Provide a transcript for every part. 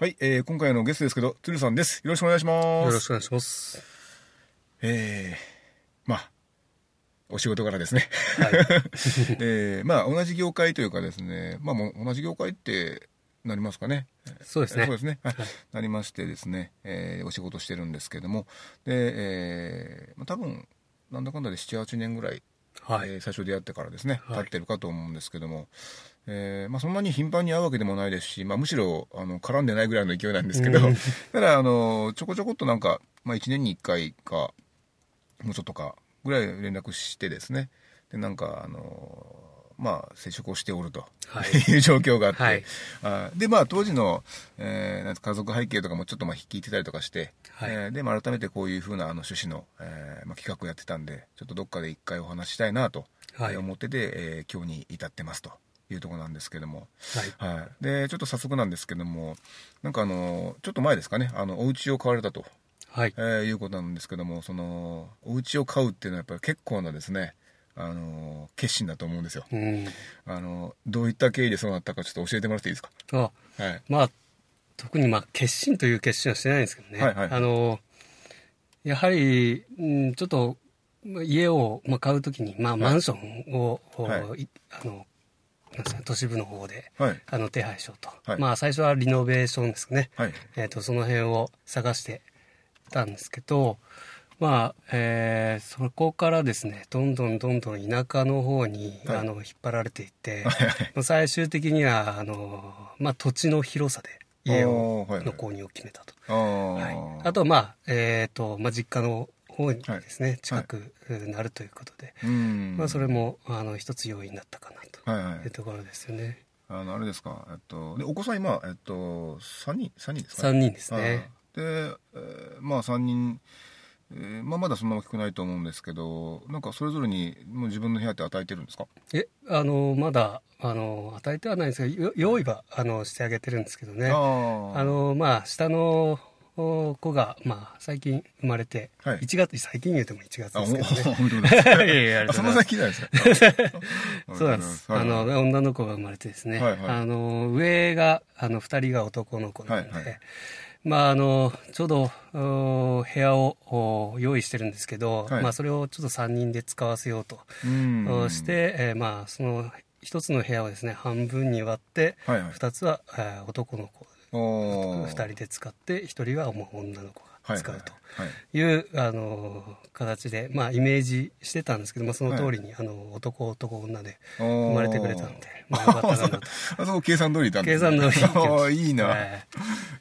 はい、えー、今回のゲストですけど、鶴さんです。よろしくお願いします。よろしくお願いします。えー、まあ、お仕事柄ですね。はい。えー、まあ、同じ業界というかですね、まあ、もう同じ業界ってなりますかね。そうですね。そうですね。はいはいなりましてですね、えーお仕事してるんですけども、で、えー、まあ多分、なんだかんだで7、8年ぐらい、はい。えー最初出会ってからですね、はい経ってるかと思うんですけども、えーまあ、そんなに頻繁に会うわけでもないですし、まあ、むしろあの絡んでないぐらいの勢いなんですけど、うん。ただあのちょこちょこっとなんか、まあ、1年に1回かもうちょっとかぐらい連絡してですね。でなんかあのまあ接触をしておると。はい。いう状況があって、はい。あでまあ当時の、えーなんて家族背景とかもちょっとまあ聞いてたりとかして、はい。えーでまあ改めてこういうふうなあの趣旨の、えーまあ、企画をやってたんでちょっとどっかで一回お話ししたいなと、思ってて、えー今日に至ってますというところなんですけども、はい。はい、でちょっと早速なんですけどもなんかあのちょっと前ですかね。あのお家を買われたと、はい。え。ーいうことなんですけどもそのお家を買うっていうのはやっぱり結構なですねあの決心だと思うんですよ。うん。あのどういった経緯でそうなったかちょっと教えてもらっていいですか？あ、はい。まあ、特にまあ、決心という決心はしてないんですけどね。はいはい。あの、やはり、うん、ちょっと、まあ家を、まあ、買うときに、まあ、マンションを、はい。いあの、都市部の方で、はいあの、手配しようと。はいまあ、最初はリノベーションですね。はいえっ、と、その辺を探してたんですけど、まあ、えーそこからですね、どんどんどんどん田舎の方に、はいあの、引っ張られていって、最終的には、あの、まあ、土地の広さで家を、の購入を決めたと。はい。あと、まあ、えっ、と、まあ、実家の方にですね、近くなるということで、うん。まあ、それも、あの、一つ要因だったかなとはいうところですよね。あのあれですか。えっとでお子さん今えっと3人三人ですか3人ですね。はい。で、えーまあ3人、えーまあ、まだそんな大きくないと思うんですけどなんかそれぞれにもう自分の部屋って与えてるんですか？え、あの、まだ、あの、与えてはないんですけど、よ用意は、あの、してあげてるんですけどね。あの、まあ、下のお子が、まあ、最近生まれて、はい。1月、最近言うても1月ですけどね。おめでとうございまその先じゃないですか？そうなんです。あの、女の子が生まれてですね。はいはい。あの、上が、あの、二人が男の子なんで、はいはい。まあ、あの、ちょうど、お部屋をお用意してるんですけど、はい。まあ、それをちょっと三人で使わせようと、して、えーまあ、その、一つの部屋をですね、半分に割って、はいはい。二つは、えー男の子、おー。二人で使って、一人はもう女の子が使うと。はいう、あの形で、まあ、イメージしてたんですけど、まあ、その通りに、あの男男女で生まれてくれたんで、まあ、よかったかなと。あそこ計算通りいたんですね。計算通り いいな、はい。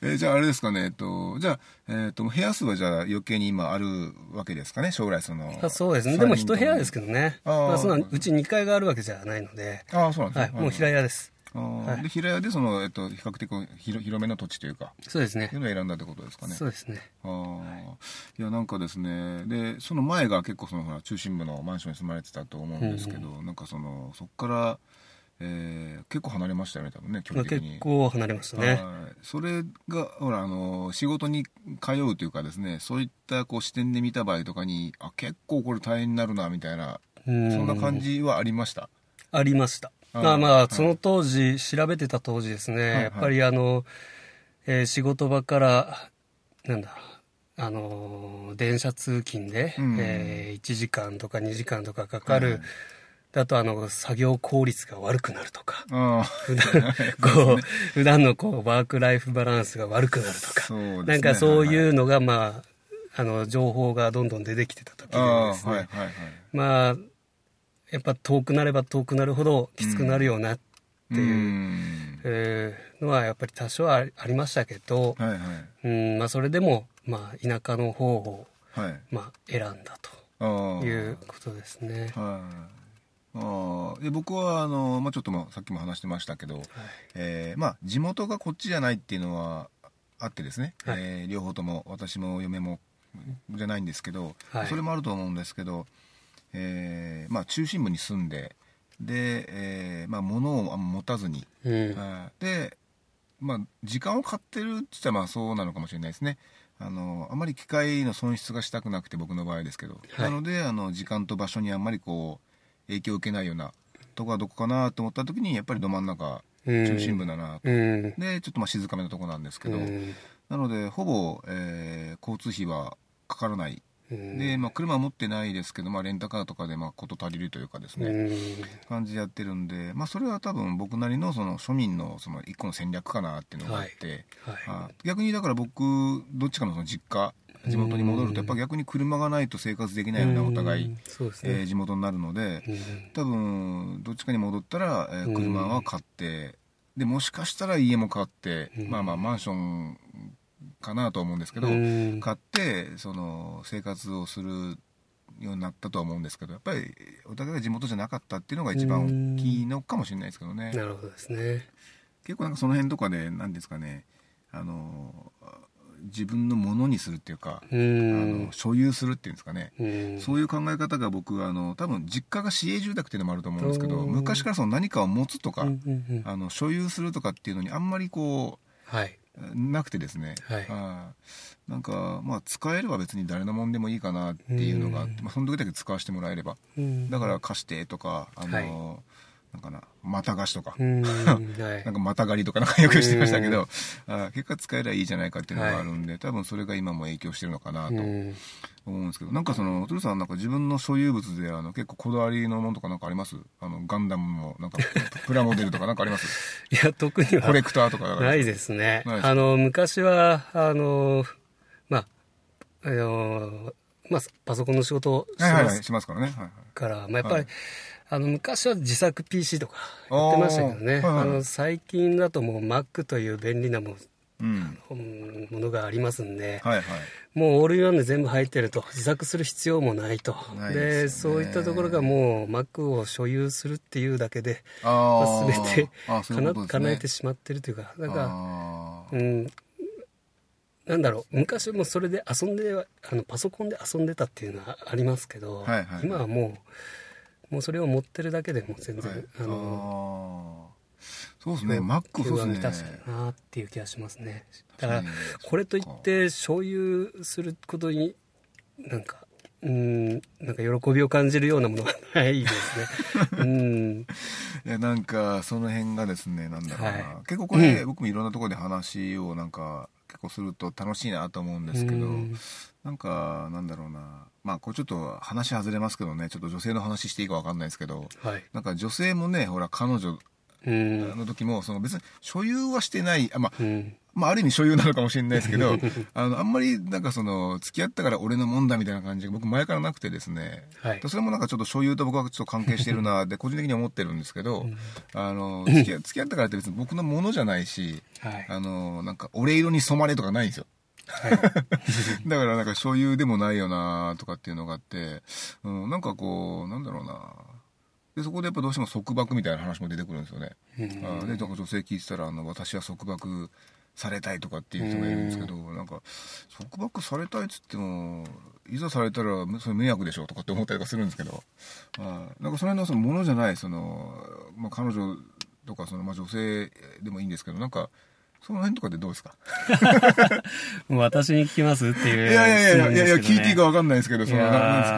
えーじゃああれですかねえっとじゃあ、えー、と部屋数はじゃあ余計に今あるわけですかね将来そのあそうですね。でも一部屋ですけどどね。まあ、そんなうち2階があるわけじゃないので、ああそうなんですね、はい、もう平屋です。はい。で平屋でその、えっと、比較的広広めの土地というか。そうですね。いう。のを選んだってことですかね。そうですね。あー。いやなんかですね。でその前が結構そのほら中心部のマンションに住まれてたと思うんですけど、なんかそのそこから、えー結構離れましたよね多分ね距まあ、離的に。結構離れましたね。はい。それがほらあの仕事に通うというかですねそういったこう視点で見た場合とかにあ結構これ大変になるなみたいな。うん。そんな感じはありました？ありました。まあまあ、はいその当時、調べてた当時ですね、はいやっぱりあの、えー仕事場から、なんだ、あのー電車通勤で、うん。えー1時間とか2時間とかかかる、だとあの、作業効率が悪くなるとか、あ普段、こう、普段のこう、ワークライフバランスが悪くなるとか、なんかそうはいいうのが、まあ、あの、情報がどんどん出てきてた時ですね、はいはいはい。まあ、やっぱ遠くなれば遠くなるほどきつくなるよなっていう、うん。えーのはやっぱり多少はありましたけど、はいはい。うんまあ、それでも、まあ、田舎の方を、はい。まあ、選んだああということですね。はああで僕はあの、まあ、ちょっともさっきも話してましたけど、えーまあ、地元がこっちじゃないっていうのはあってですね、はい。えー両方とも私も嫁もじゃないんですけど、はい。それもあると思うんですけど、えーまあ、中心部に住んでで、えーまあ、物を持たずに、うん。はいで、まあ、時間を買ってるって言ったらまあそうなのかもしれないですね。あのあまり機械の損失がしたくなくて僕の場合ですけど、はい。なのであの時間と場所にあんまりこう影響を受けないようなとこはどこかなと思った時にやっぱりど真ん中うん。中心部だなと、うん。でちょっとまあ静かめのとこなんですけど、うん。なのでほぼ、えー交通費はかからない、うんで、まあ、車は持ってないですけど、まあ、レンタカーとかでまあ事足りるというかですね、うん。感じでやってるんで、まあ、それは多分僕なりのその庶民のその一個の戦略かなっていうのがあって、はい。あ逆にだから僕どっちかのその実家地元に戻るとやっぱ逆に車がないと生活できないようなお互い、え地元になるのでうん。多分どっちかに戻ったら、え車は買ってでもしかしたら家も買って、うん。まあまあマンションかなとは思うんですけど、うん。買ってその生活をするようになったとは思うんですけどやっぱりお互いが地元じゃなかったっていうのが一番大きいのかもしれないですけどね。なるほどですね。結構なんかその辺とかで何ですかねあの自分のものにするっていうか、うあんの所有するっていうんですかね、うん。そういう考え方が僕はあの多分実家が市営住宅っていうのもあると思うんですけどうん。昔からその何かを持つとか、あの所有するとかっていうのにあんまりこはい、うなくてですね、はい。あーなんかまあ使えれば別に誰のもんでもいいかなっていうのがあって、うん。まあ、その時だけ使わせてもらえれば。うん。だから貸してとかあの、はいなんかなまた貸しとか、うんはい。なんかまた借りとかなんかよくしてましたけど、あー結果使えればいいじゃないかっていうのがあるんで、多分それが今も影響してるのかなとうん。思うんですけど、なんかその、トゥルさんなんか自分の所有物であの結構こだわりのものとかなんかあります？あの、ガンダムのなんかプラモデルとかなんかあります？いや特にはコレクターとかないですね。あの昔はあのまああのまあパソコンの仕事をしてますはいはいはい、しますからね。はいはい。から、まあ、やっぱり、はいあの昔は自作 PC とかやってましたけどね。はいはい。の最近だともう Mac という便利なもうん。うん。ものがありますんで、はいはい。もうオールインワンで全部入ってると自作する必要もないと。でね。そういったところがもう Mac を所有するっていうだけで、あまあ、あ。全てかなね叶えてしまってるというかなんかなんだろう。昔もそれで遊んであのパソコンで遊んでたっていうのはありますけど、はいはい。今はもうもうそれを持ってるだけでも全然、はい。あのそうですね、マックそうですね。満たしてるなっていう気がしますね。だからこれといって所有することになんかうんなんか喜びを感じるようなものがないですね。うん。いやなんかその辺がですねなんだろうな、はい。結構これ、僕もいろんなところで話をなんか結構すると楽しいなと思うんですけど、うん。なんかなんだろうなまあこれちょっと話外れますけどねちょっと女性の話していいかわかんないですけどはい。なんか女性もねほら彼女うん。の時もその別に所有はしてないあまあうん。まあ、ある意味所有なのかもしれないですけど あのあんまりなんかその付き合ったから俺のもんだみたいな感じが僕前からなくてですね。はい。それもなんかちょっと所有と僕はちょっと関係してるなって 個人的に思ってるんだけど、あの付き合付き合ったからって別に僕のものじゃないしはい。あのなんか俺色に染まれとかないんですよはい。だからなんか所有でもないよなとかっていうのがあって、うん、なんかこうなんだろうな。でそこでやっぱどうしても束縛みたいな話も出てくるんですよね、うん。あで女性聞いてたらあの私は束縛されたいとかっていう人がいるんですけど、なんか束縛されたいっつってもいざされたらそれ迷惑でしょとかって思ったりとかするんですけど、あなんかその辺のそのものじゃないその、まあ、彼女とかその、まあ、女性でもいいんですけどなんかその辺とかでどうですか？私に聞きますっていういやいやいやいやいや、聞いていいかわかんないですけど、その、いやななんですか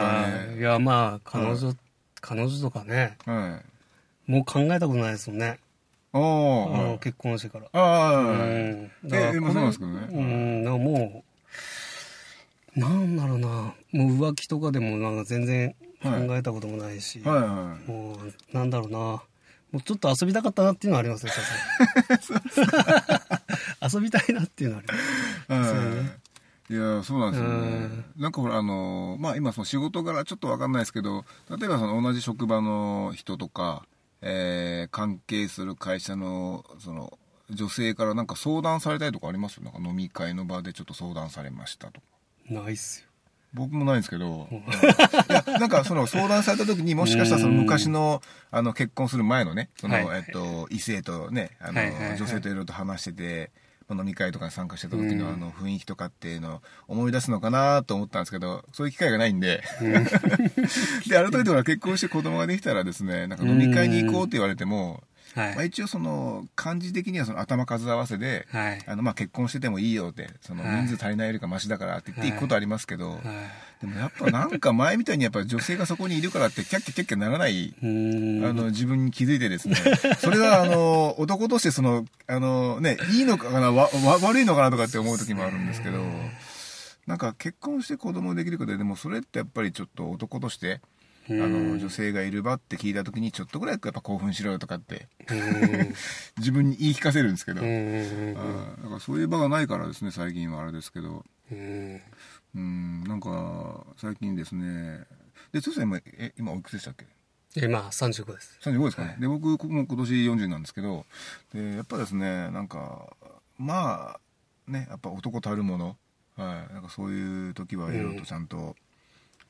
ね。ーいやまあ彼女、彼女とかね。はい。もう考えたことないですもんね。ああ。結婚してから。ああ、うはいん。だからえ、今そうなんですけどね。うんもうなんだろうな。もう浮気とかでもなんか全然考えたこともないし、はいはもうなんだろうな。もうちょっと遊びたかったなっていうのはありますね 遊びたいなっていうのはい。や、そうなんですよね。なんかほら、あの、まあ今その仕事柄ちょっとわかんないですけど、例えばその同じ職場の人とか、えー、関係する会社の、その、女性からなんか相談されたいとかありますなんか飲み会の場でちょっと相談されましたとか。ないっすよ。僕もないんですけど、いや、なんかその相談された時にも しかしたらその昔の、あの、結婚する前のね、その、はい。えっと、異性とね、あの、はいはいはい女性といろいろと話してて、まあ飲み会とかに参加してた時のうん。あの雰囲気とかっていうのを思い出すのかなと思ったんですけど、そういう機会がないんで、で、改めてほら結婚して子供ができたらですね、なんか飲み会に行こうって言われても、はい。まあ、一応その漢字的にはその頭数合わせで、はい。あのまあ結婚しててもいいよってそのはい人数足りないよりかマシだからって言って行くことありますけど、はい。でもやっぱなんか前みたいにやっぱ女性がそこにいるからってキャッキャキャッキャならない、あの自分に気づいてですねそれはあの男としてそのあのねいいのかなわわ悪いのかなとかって思う時もあるんですけどなんか結婚して子供できることででもそれってやっぱりちょっと男としてあの女性がいる場って聞いた時にちょっとぐらいやっぱ興奮しろよとかって。うん。自分に言い聞かせるんですけど、だからそういう場がないからですね最近はあれですけど。うん。うんなんか最近ですね。でつさん今え今おいくつでしたっけ？えまあ35です。35ですかね、で僕もう今年40なんですけどでやっぱですねなんかまあねやっぱ男たるもの、はい、なんかそういう時はいろいろとちゃんと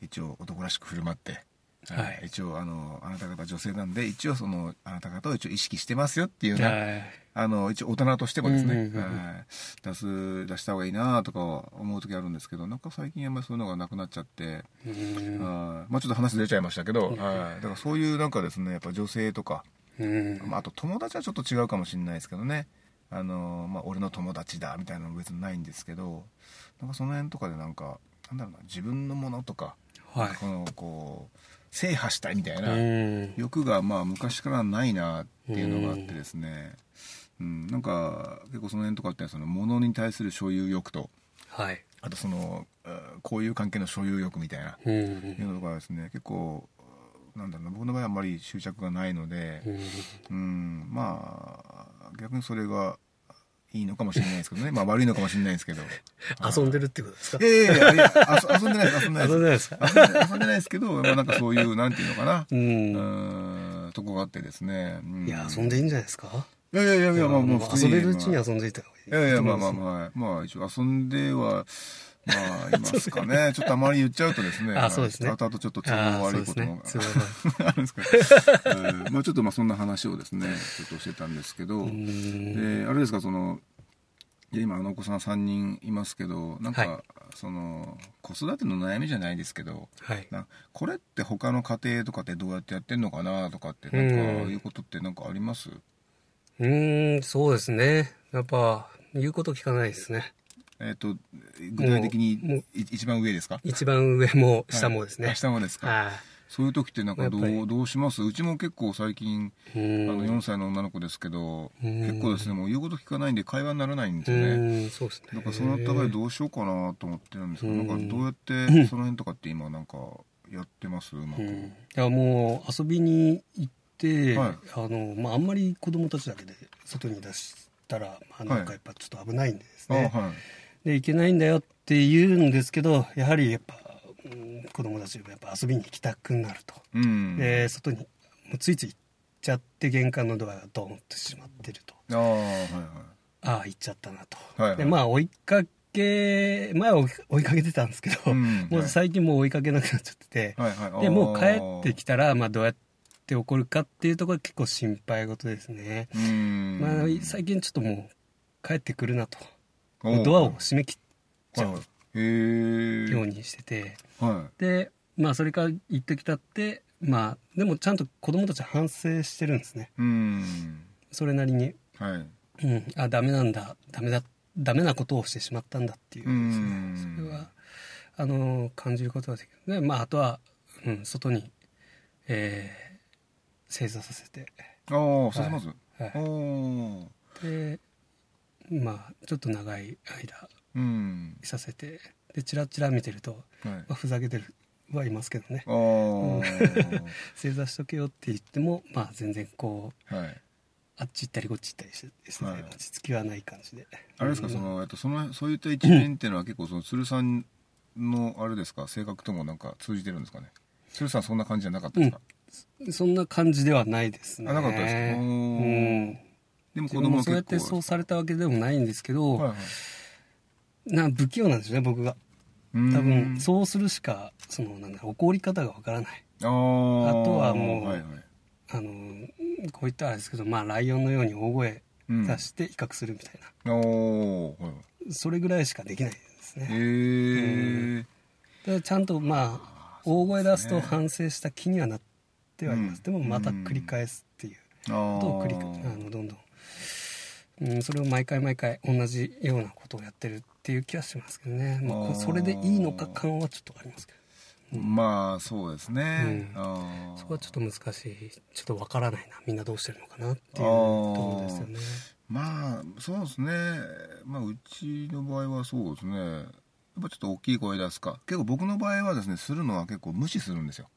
一応男らしく振る舞って、はい。一応あのあなた方女性なんで一応そのあなた方を一応意識してますよっていうようなはい。あの一応大人としてもですね、うんうんうんうん。はい。出す出した方がいいなとか思う時あるんですけどなんか最近あんまりそういうのがなくなっちゃって、うん。はい。まあちょっと話出ちゃいましたけど、うん。はい、だからそういうなんかですねやっぱ女性とか、うん。まあ、あと友達はちょっと違うかもしれないですけどね。あの、まあ、俺の友達だみたいなのも別にないんですけどなんかその辺とかでなんかなんだろうな自分のものとか、はい。このこう制覇したいみたいな、うん。欲がまあ昔からないなっていうのがあってですね、うん、なんか結構その辺とかってその。物に対する所有欲と。はい。あとそのうんこういう関係の所有欲みたいな。うんいうのがですね。結構なんだろうな。僕の場合はあんまり執着がないので、うん。うん、まあ逆にそれがいいのかもしれないですけどね。まあ悪いのかもしれないですけど。遊んでるってことですか？いやいやいやいやあそ遊んでないです。遊んでない遊んでないでです遊んでないですけど、まあ、なんかそういうなんていうのかな。ううんんとこがあってですね、うん。いや遊んでいいんじゃないですか？いやいやいやいやまあもう遊べるうちに遊んでいた方がいい。いやいやまあまああまあまあ一応遊んではまあいますか ね。ちょっとあまり言っちゃうとですね。あそうですね。後々ちょっと都合悪いことも。あるんですけまあちょっとまあそんな話をですねちょっとしてたんですけど、うん。であれですかその今あのお子さん3人いますけどなんか、はい。その子育ての悩みじゃないですけどこれって他の家庭とかってどうやってやってんのかなとかってなんかうん。いうことってなんかあります？うーんそうですね。やっぱ言うこと聞かないですねえっ、と具体的にい一番上ですか？一番上も下もですね、はいあ下もですか、はそういう時ってなんかどうどうします？うちも結構最近い、あのうん4歳の女の子ですけどうん。結構ですねもう言うこと聞かないんで会話にならないんですよね。うんそうですね。だからその互いどうしようかなと思ってるんですけどうん。なんかどうやって その辺とかって今なんかやってます？うまく、うん。いやもう遊びに行って、はい。あのまあ、あんまり子供たちだけで外に出したら、まあ、なんかやっぱちょっと危ないんでですね、あはいで行けないんだよって言うんですけどやはりやっぱ、うん、子供たちがやっぱ遊びに行きたくなると、うん。で外にもうついつい行っちゃって玄関のドアがドーンと閉まってると。ああはいはい。ああ行っちゃったなと、はいはい。でまあ追いかけ前は追いかけてたんですけど、うんもう最近もう追いかけなくなっちゃってて、はいはい。でもう帰ってきたたら、まあ、どうやって起こるかっていうところが結構心配事ですね、うん。まあ、最近ちょっともう帰ってくるなとドアを閉め切っちゃはいはい。うようにしてて。はでまあそれから行ってきたってまあでもちゃんと子供たちは反省してるんですね。それなりに、はい。うん、あダメなんだ。ダメだ。ダメなことをしてしまったんだっていうですね。うん。それはあの感じることができる。でまああとは、うん、外に、えー正座させて。ああさせますはい。おでまあちょっと長い間うん。いさせてでチラチラ見てると、はい。まあ、ふざけてるはいますけどね。正座しとけよって言ってもまあ全然こうはい。あっち行ったりこっち行ったりしてですね、はい。落ち着きはない感じで。あれですか、うん。その、えっと、その、そういった一面っていうのは結構、その、鶴さんの、あれですか、性格ともなんか通じてるんですかね？鶴さんそんな感じじゃなかったですか、そんな感じではないですね。あなかったですか？おうー。んでも子自分もそうやっ。てそうされたわけでもないんですけど、はいはい。な不器用なんですよね僕が。うん。多分そうするしかそのなんだ怒り方がわからない。あとはもうはいはい。あのこういったらあれですけどまあライオンのように大声うん。出して威嚇するみたいな、おーはいそれぐらいしかできないですね、へえだからちゃんとまあ大声出すと反省した気にはなってはいます、うん。でもまた繰り返すっていう。あことを繰りーあのどんどん、うん、それを毎回毎回同じようなことをやってるっていう気はしますけどね、まあそれでいいのか感はちょっとありますけど。まあそうですね、うん。そこはちょっと難しい。ちょっとわからないな。みんなどうしてるのかなっていうところですよね。まあそうですね。まあうちの場合はそうですね。やっぱちょっと大きい声出すか。結構僕の場合はですねするのは結構無視するんですよ。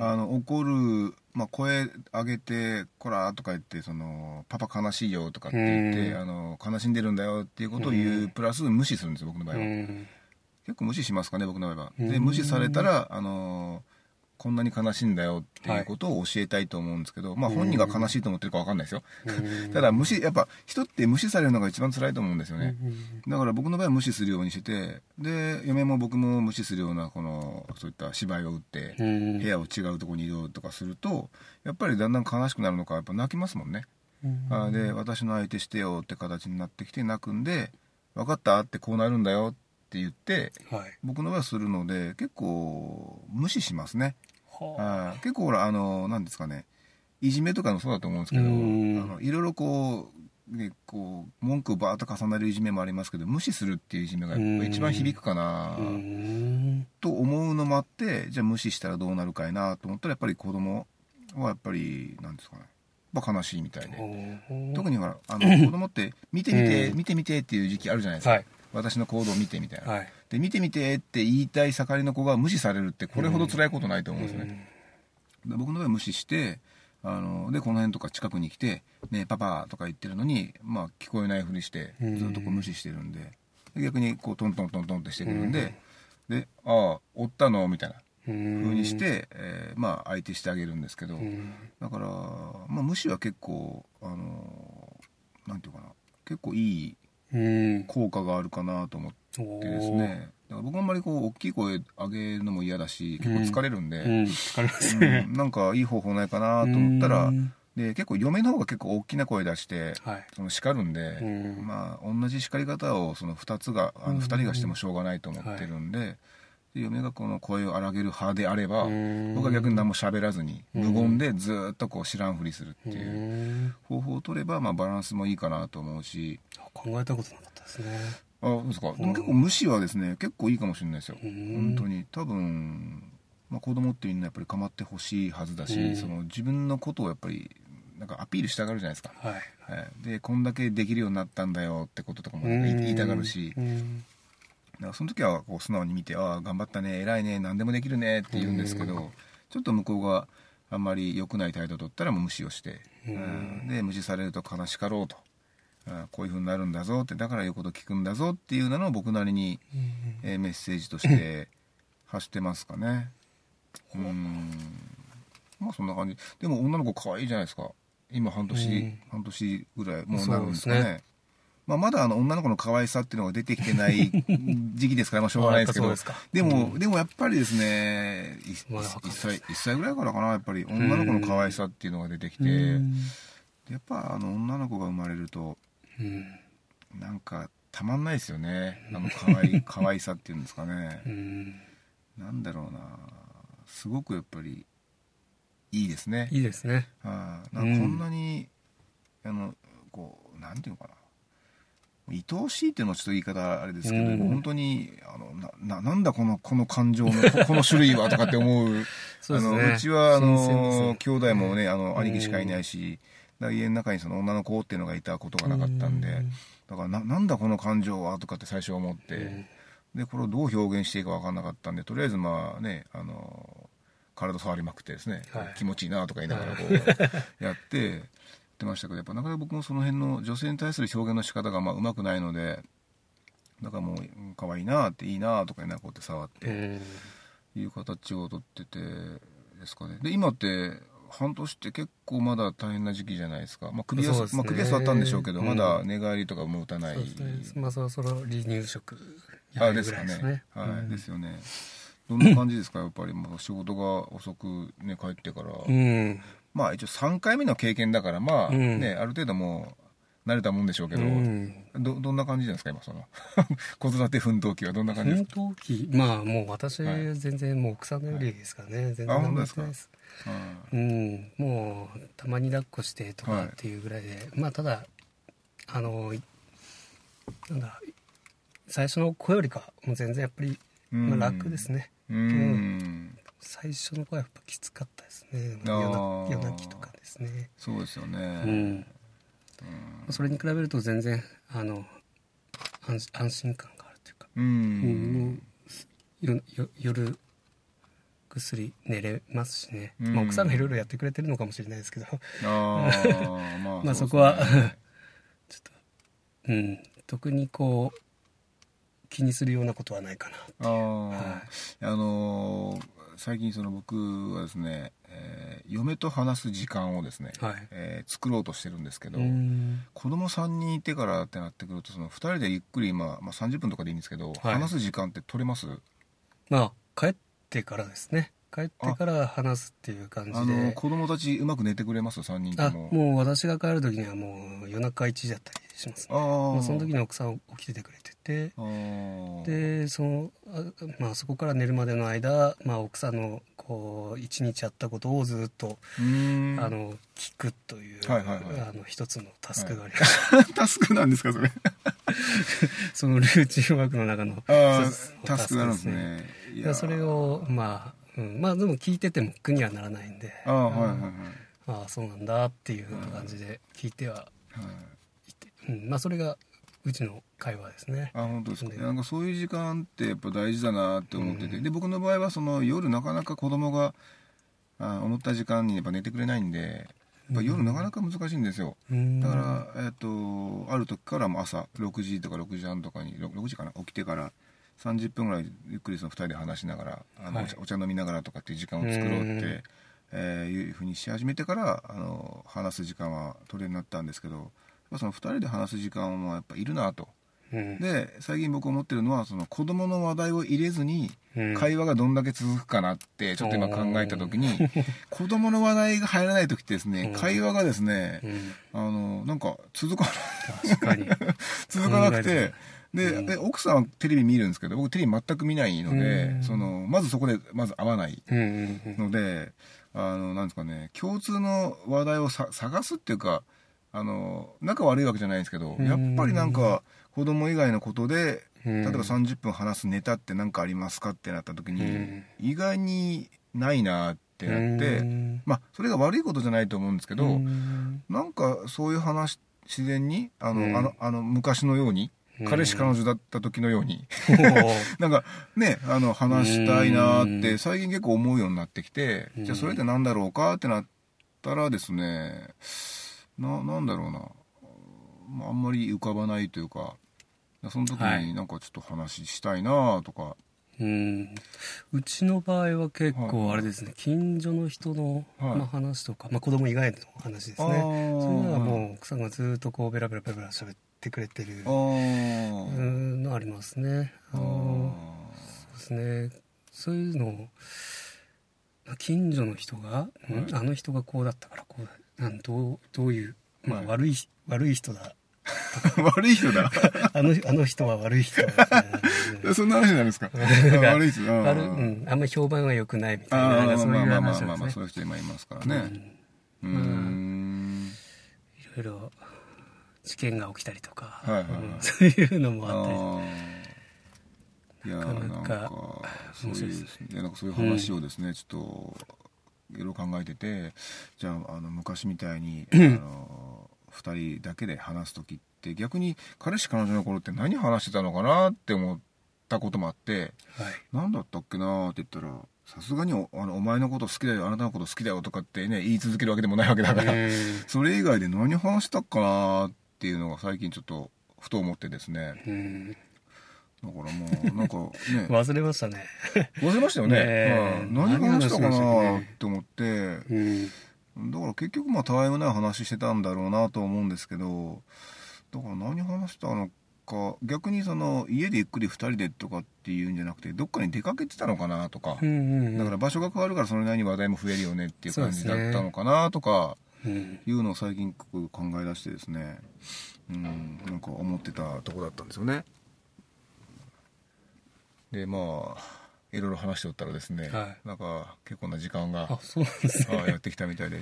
あの怒る、まあ、声上げて「こら」とか言ってその「パパ悲しいよ」とかって言って、うん。あの悲しんでるんだよっていうことを言う、うん。プラス無視するんですよ僕の場合は、うん。結構無視しますかね僕の場合は。うん。で無視されたらあのこんなに悲しいんだよっていうことを教えたいと思うんですけど、まあ本人が悲しいと思ってるか分かんないですよ、うん。ただ無視やっぱ人って無視されるのが一番辛いと思うんですよね、うんだから僕の場合は無視するようにしててで嫁も僕も無視するようなこのそういった芝居を打って、うん。部屋を違うところに移動とかするとやっぱりだんだん悲しくなるのかやっぱ泣きますもんね、あーで私の相手してよって形になってきて泣くんで分かったってこうなるんだよって言ってはい。僕の場合はするので結構無視しますねはあ。ー結構ほらあの何ですかね。いじめとかもそうだと思うんですけどあうん。のいろいろこう,、ね、こう文句をバーッと重ねるいじめもありますけど無視するっていういじめが一番響くかな。と思うのもあってじゃあ無視したらどうなるかいなと思ったらやっぱり子供はやっぱりなんですかね。やっぱ悲しいみたいで。特にほらあの 子供って見てみて、うん。見てみてっていう時期あるじゃないですか、はい私の行動を見てみたいな、はい。で見てみてって言いたい盛りの子が無視されるってこれほど辛いことないと思うんですね、で僕の場合は無視してあのでこの辺とか近くに来て「ねえパパ」とか言ってるのに、まあ、聞こえないふりしてうんずっとこう無視してるんでで逆にこうトントントントンってしてくるんで「でああ追ったの?」みたいなふう風にして、えーまあ相手してあげるんですけど、うん。だから、まあ、無視は結構あのなんていうかな結構いいうん効果があるかなと思ってですね。だから僕あんまりこう大きい声上げるのも嫌だし結構疲れるんで、うん。疲れますうねん。なんかいい方法ないかなと思ったらうん。で結構嫁の方が結構大きな声出してはい。その叱るんで、うん。まあ同じ叱り方をその2つがあの2人がしてもしょうがないと思ってるんで,、で嫁がこの声を荒げる派であれば、うん。僕は逆に何も喋らずにうん。無言でずーっとこう知らんふりするっていううん。方法を取れば、まあ、バランスもいいかなと思うし。考えたことなかったですね。あそうですか。でも結構無視はですね結構いいかもしれないですよ。うん。本当に。多分、まあ、子供ってみんなやっぱり構ってほしいはずだし、うん。その自分のことをやっぱりなんかアピールしたがるじゃないですか、はい。はい、でこんだけできるようになったんだよってこととかも言いたがるしその時はこう素直に見て「ああ頑張ったね偉いね何でもできるね」って言うんですけど、うん。ちょっと向こうがあんまり良くない態度を取ったらもう無視をして、で無視されると悲しかろうと、うんこういうふうになるんだぞってだから言うこと聞くんだぞっていうのを僕なりに、えーメッセージとして 発してますかね。うん。まあそんな感じ。でも女の子可愛いじゃないですか。今半年、うん。半年ぐらいもうなるんですかねまあ、まだあの女の子の可愛さっていうのが出てきてない 時期ですから、まあ、しょうがないですけど。でも、うん。でもやっぱりですねいまだわかん1ない歳一歳ぐらいからかなやっぱり。女の子の可愛さっていうのが出てきて、うん。やっぱあの女の子が生まれるとうん。なんかたまんないですよね。あの可愛い 可愛さっていうんですかね。うん。なんだろうな。すごくやっぱりいいですね。いいですね。はい。なんかこんなに、あのこうなんていうのかな愛おしいっていうのはちょっと言い方あれですけど、うん。本当にあのなななんだこのこの感情のこ この種類はとかって思うそうね。あのうちはあのね。兄弟もねあのうん。兄貴しかいないし、だから家の中にその女の子っていうのがいたことがなかったんで、うん。だからななんだこの感情はとかって最初思って、でこれをどう表現していいか分かんなかったんでとりあえずまあねあの体触りまくってですね、はい。気持ちいいなとか言いながらこう やってやってましたけどやっぱなかなか僕もその辺の女性に対する表現の仕方がまあうまくないのでだからもううん可愛いなっていいなとかなこうやって触って、うんいう形をとっててですかね。で今って半年って結構まだ大変な時期じゃないですか、まあ、首はね。まあ、首は座ったんでしょうけど、うん。まだ寝返りとかも打たない、ね。まあそろそろ離乳食やるあですかねぐらいですね。はい、うん。ですよね。どんな感じですか？やっぱりもう仕事が遅くね帰ってから、うんまあ一応3回目の経験だからまあうん。ね、ある程度もう慣れたもんでしょうけど、うん。どどんな感じなんですか今その 子育て奮闘期はどんな感じです奮か、闘期まあもう私はい。全然もう奥さんのよりですからね、全然あ何も本当でやってないです。うんうん。もうたまに抱っこしてとはいかっていうぐらいで、まあただあのいなんだ最初の子よりかもう全然やっぱり、うん。まあ、楽ですね。うん最初の子はやっぱきつかったですね。夜な夜泣きとかですね。そうですよね、うん。それに比べると全然あの安安心感があるというか、うん。うん。よよ夜ぐっすり寝れますしね、うん。まあ、奥さんがいろいろやってくれてるのかもしれないですけど。まあ まあそこは ちょっとうん。特にこう気にするようなことはないかなああ、はあのー最近その僕はですね、えー嫁と話す時間をですね、はい。えー作ろうとしてるんですけど、うん。子供3人いてからってなってくるとその2人でゆっくり、まあ、まあ30分とかでいいんですけど、はい。話す時間って取れます？まあ帰ってからですね帰ってから話すっていう感じあので子供たちうまく寝てくれます？3人あとも。もう私が帰る時にはもう夜中1時だったりしますね。あー。まあ、その時に奥さん起きててくれてて。でそのあ、まあ、そこから寝るまでの間、まあ、奥さんのこう一日やったことをずっと、あの聞くという、はいはいはい。あの一つのタスクがありまして、タスクなんですかそれ？そのルーチンワークの中のタスクなんですね。いでそれをまあ、うん、まあでも聞いてても苦にはならないんで。ああはいはいはい。ああそうなんだっていう感じで聞いてははいいて、うん、まあそれがうちの会話ですね。あ本当ですか。で。なんかそういう時間ってやっぱ大事だなって思ってて、うん。で僕の場合はその夜なかなか子供があ思った時間にやっぱ寝てくれないんでやっぱ夜なかなか難しいんですよ、うん。だから、えっとある時からも朝6時とか6時半とかに 6, 6時かな起きてから30分ぐらいゆっくりその2人で話しながらあの、はい。お茶飲みながらとかっていう時間を作ろうって、うん。えーいうふうにし始めてからあの話す時間は取れるようになったんですけどその2人で話す時間はやっぱいるなと。うん。で最近僕思ってるのはその子供の話題を入れずにうん。会話がどんだけ続くかなってちょっと今考えた時に 子供の話題が入らない時ってですねうん。会話がですねうん。あのなんか続かない。続かなくてで,、うん。で奥さんはテレビ見るんですけど僕テレビ全く見ないので、うん。そのまずそこでまず合わないのであのなんですかね共通の話題をさ探すっていうかあの仲悪いわけじゃないんですけど、うん。やっぱりなんか子供以外のことでうん。例えば30分話すネタって何かありますかってなった時に、うん。意外にないなってなって、うん。まあそれが悪いことじゃないと思うんですけど、うん。なんかそういう話自然にあの、うん。あのあの昔のように、うん彼氏彼女だった時のように。なんかねあの話したいなーってうん。最近結構思うようになってきて、うん。じゃあそれって何だろうかってなったらですねななんだろうな、まあ、あんまり浮かばないというかその時はい。になんかちょっと話したいなとか、うん。うちの場合は結はい構あれですね近所の人の、はい。まあ、話とか、まあ、子供以外の話ですね。そういうのはもう奥さんがずっとこうベラベラベラベラ喋ってくれてるのありますね。そうですね。そういうのをまあ近所の人が、ん。はいあの人がこうだったからこうだなんどうどういう、まあ、はい悪い悪い人だ。ー 悪い人だ。あのあの人は悪い人だそんな話になるんですか。が 悪い人。あー悪うん、あんまり評判が良くないみたいなそういうまあまあまあ話まあまあですね。そういう人今いますからね。うん。いろいろ事件が起きたりとか、はいはいはい。うんそういうのもあったり。なかなかかそういうなんかそういう話をですね、ちょっといろいろ考えててじゃああの昔みたいにあの2人だけで話す時って逆に彼氏彼女の頃って何話してたのかなって思ったこともあってはい。何だったっけなって言ったらさすがにおあのお前のこと好きだよあなたのこと好きだよとかってね言い続けるわけでもないわけだから、うん。それ以外で何話したっかなっていうのが最近ちょっとふと思ってですね。うん。だからもうなんかね。忘れましたね、忘れましたよね。ね何話したか何話したっけなねって思って。うん。だから結局まあたわいもない話してたんだろうなと思うんですけど。だから何話したのか。逆にその家でゆっくり2人でとかっていうんじゃなくてどっかに出かけてたのかなとか、だから場所が変わるからそれなりに話題も増えるよねっていう感じだったのかなとか。うんいうのを最近考え出してですねうんなんか思ってたとこだったんですよね。でまあいろいろ話しておったらですね、はなんか結構な時間があそうなんですやってきたみたいで。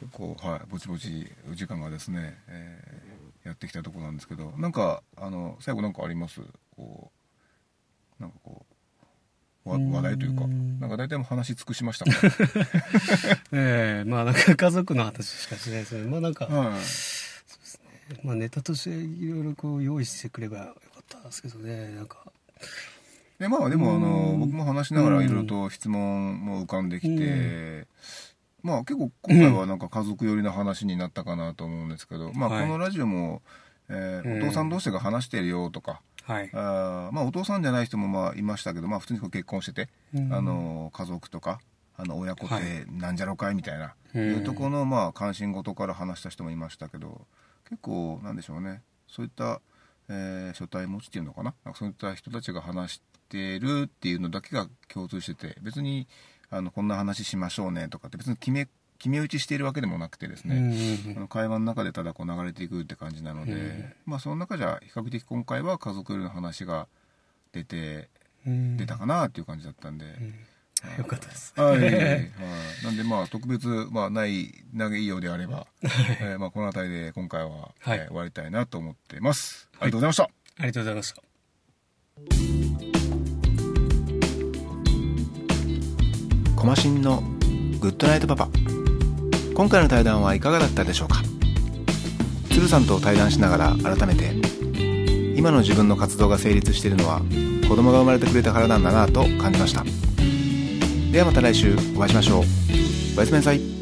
結構はいぼちぼち時間がですね、えーやってきたところなんですけどなんかあの最後なんかあります？こうなんかこ話題というかなんか大体もう話し尽くしましたか ええまあなんか家族の話しかしないですね。まあなんか、はい。まあネタとしていろいろこう用意してくればよかったですけどね。なんか。でまあでもあのうん。僕も話しながらいろいろと質問も浮かんできて、まあ結構今回はなんか家族寄りの話になったかなと思うんですけど、まあはい。このラジオも、えーうん。お父さん同士が話してるよとか、はい。あーまあお父さんじゃない人もまあいましたけど、まあ普通にこう結婚してて、うん。あの家族とかあの親子ってなんじゃろかいみたいな、うん。いうところのまあ関心事から話した人もいましたけど結構なんでしょうね。そういった、えー、書体持ちっていうのかな？そういった人たちが話してるっていうのだけが共通してて別にあのこんな話しましょうねとかって別に決め決め打ちしているわけでもなくてですね、うんうんあの会話の中でただこう流れていくって感じなので、うん。まあその中じゃ比較的今回は家族の話が出てうん。出たかなっていう感じだったんで、うん。よかったです。はい、はい、なんでまあ特別、まあ、ない投げいいようであれば、えーまあ、この辺りで今回は、はい。えー終わりたいなと思ってます。ありがとうございました、ありがとうございました。コマシンのグッドナイトパパ今回の対談はいかがだったでしょうか？鶴さんと対談しながら改めて今の自分の活動が成立しているのは子供が生まれてくれたからなんだなと感じました。ではまた来週お会いしましょう。おやすみなさい。